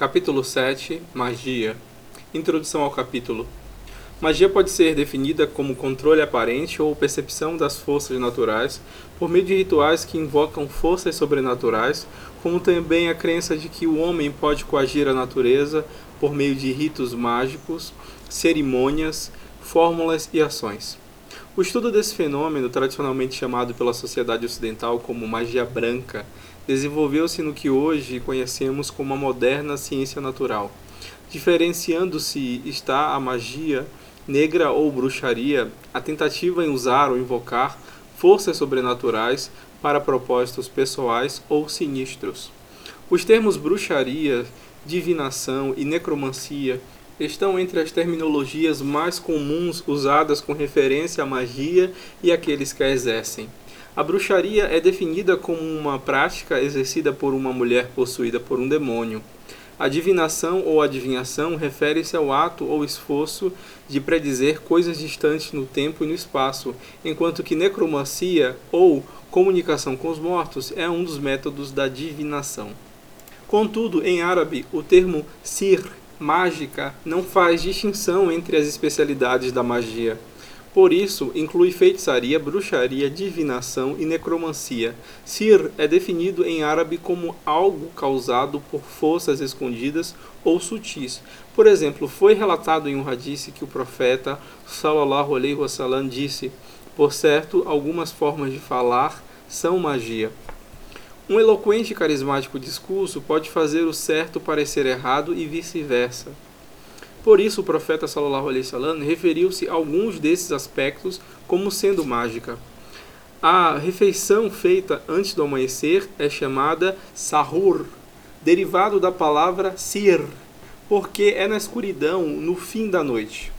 Capítulo 7 Magia Introdução ao capítulo Magia pode ser definida como controle aparente ou percepção das forças naturais por meio de rituais que invocam forças sobrenaturais, como também a crença de que o homem pode coagir a natureza por meio de ritos mágicos, cerimônias, fórmulas e ações. O estudo desse fenômeno, tradicionalmente chamado pela sociedade ocidental como magia branca, desenvolveu-se no que hoje conhecemos como a moderna ciência natural. Diferenciando-se está a magia negra ou bruxaria, a tentativa em usar ou invocar forças sobrenaturais para propósitos pessoais ou sinistros. Os termos bruxaria, divinação e necromancia estão entre as terminologias mais comuns usadas com referência à magia e àqueles que a exercem. A bruxaria é definida como uma prática exercida por uma mulher possuída por um demônio. A divinação ou adivinhação refere-se ao ato ou esforço de predizer coisas distantes no tempo e no espaço, enquanto que necromancia ou comunicação com os mortos é um dos métodos da divinação. Contudo, em árabe, o termo sir, mágica, não faz distinção entre as especialidades da magia. Por isso, inclui feitiçaria, bruxaria, divinação e necromancia. Sir é definido em árabe como algo causado por forças escondidas ou sutis. Por exemplo, foi relatado em um hadith que o profeta sallallahu alaihi wasallam disse: "Por certo, algumas formas de falar são magia." Um eloquente e carismático discurso pode fazer o certo parecer errado e vice-versa. Por isso, o profeta sallallahu alaihi wasallam referiu-se a alguns desses aspectos como sendo mágica. A refeição feita antes do amanhecer é chamada sahur, derivado da palavra sir, porque é na escuridão, no fim da noite.